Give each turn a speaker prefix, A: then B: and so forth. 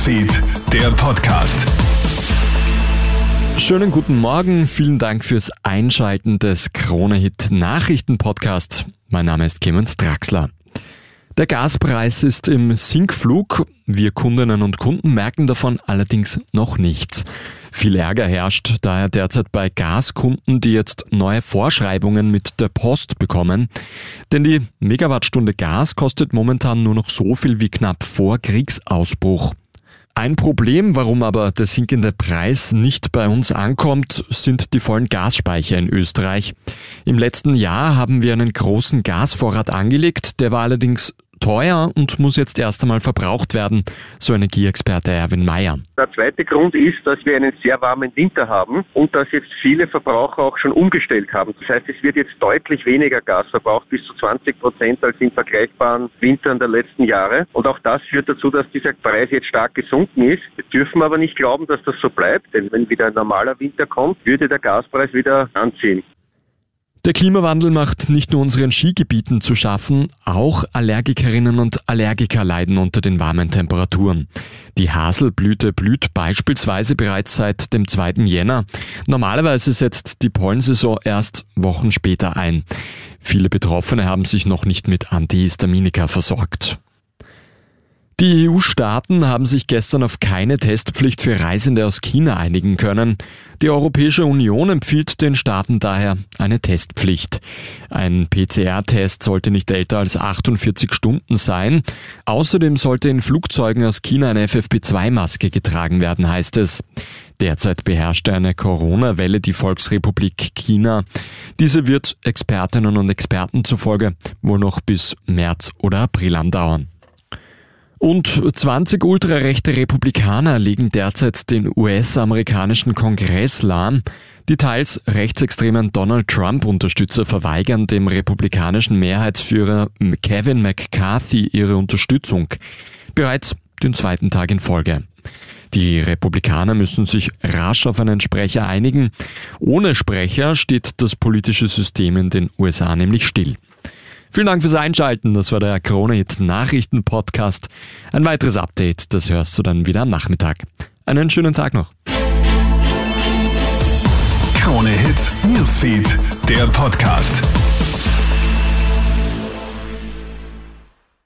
A: Newsfeed, der Podcast.
B: Schönen guten Morgen, vielen Dank fürs Einschalten des Krone-Hit Nachrichten-Podcasts. Mein Name ist Clemens Draxler. Der Gaspreis ist im Sinkflug. Wir Kundinnen und Kunden merken davon allerdings noch nichts. Viel Ärger herrscht daher derzeit bei Gaskunden, die jetzt neue Vorschreibungen mit der Post bekommen. Denn die Megawattstunde Gas kostet momentan nur noch so viel wie knapp vor Kriegsausbruch. Ein Problem, warum aber der sinkende Preis nicht bei uns ankommt, sind die vollen Gasspeicher in Österreich. Im letzten Jahr haben wir einen großen Gasvorrat angelegt, der war allerdings teuer und muss jetzt erst einmal verbraucht werden, so Energieexperte Erwin Mayer.
C: Der zweite Grund ist, dass wir einen sehr warmen Winter haben und dass jetzt viele Verbraucher auch schon umgestellt haben. Das heißt, es wird jetzt deutlich weniger Gas verbraucht, bis zu 20 Prozent als in vergleichbaren Wintern der letzten Jahre. Und auch das führt dazu, dass dieser Preis jetzt stark gesunken ist. Wir dürfen aber nicht glauben, dass das so bleibt, denn wenn wieder ein normaler Winter kommt, würde der Gaspreis wieder anziehen.
B: Der Klimawandel macht nicht nur unseren Skigebieten zu schaffen, auch Allergikerinnen und Allergiker leiden unter den warmen Temperaturen. Die Haselblüte blüht beispielsweise bereits seit dem 2. Jänner. Normalerweise setzt die Pollensaison erst Wochen später ein. Viele Betroffene haben sich noch nicht mit Antihistaminika versorgt. Die EU-Staaten haben sich gestern auf keine Testpflicht für Reisende aus China einigen können. Die Europäische Union empfiehlt den Staaten daher eine Testpflicht. Ein PCR-Test sollte nicht älter als 48 Stunden sein. Außerdem sollte in Flugzeugen aus China eine FFP2-Maske getragen werden, heißt es. Derzeit beherrscht eine Corona-Welle die Volksrepublik China. Diese wird Expertinnen und Experten zufolge wohl noch bis März oder April andauern. Und 20 ultrarechte Republikaner legen derzeit den US-amerikanischen Kongress lahm. Die teils rechtsextremen Donald Trump-Unterstützer verweigern dem republikanischen Mehrheitsführer Kevin McCarthy ihre Unterstützung. Bereits den zweiten Tag in Folge. Die Republikaner müssen sich rasch auf einen Sprecher einigen. Ohne Sprecher steht das politische System in den USA nämlich still. Vielen Dank fürs Einschalten. Das war der Krone-Hit Nachrichten-Podcast. Ein weiteres Update, das hörst du dann wieder am Nachmittag. Einen schönen Tag noch.
A: Krone-Hit Newsfeed, der Podcast.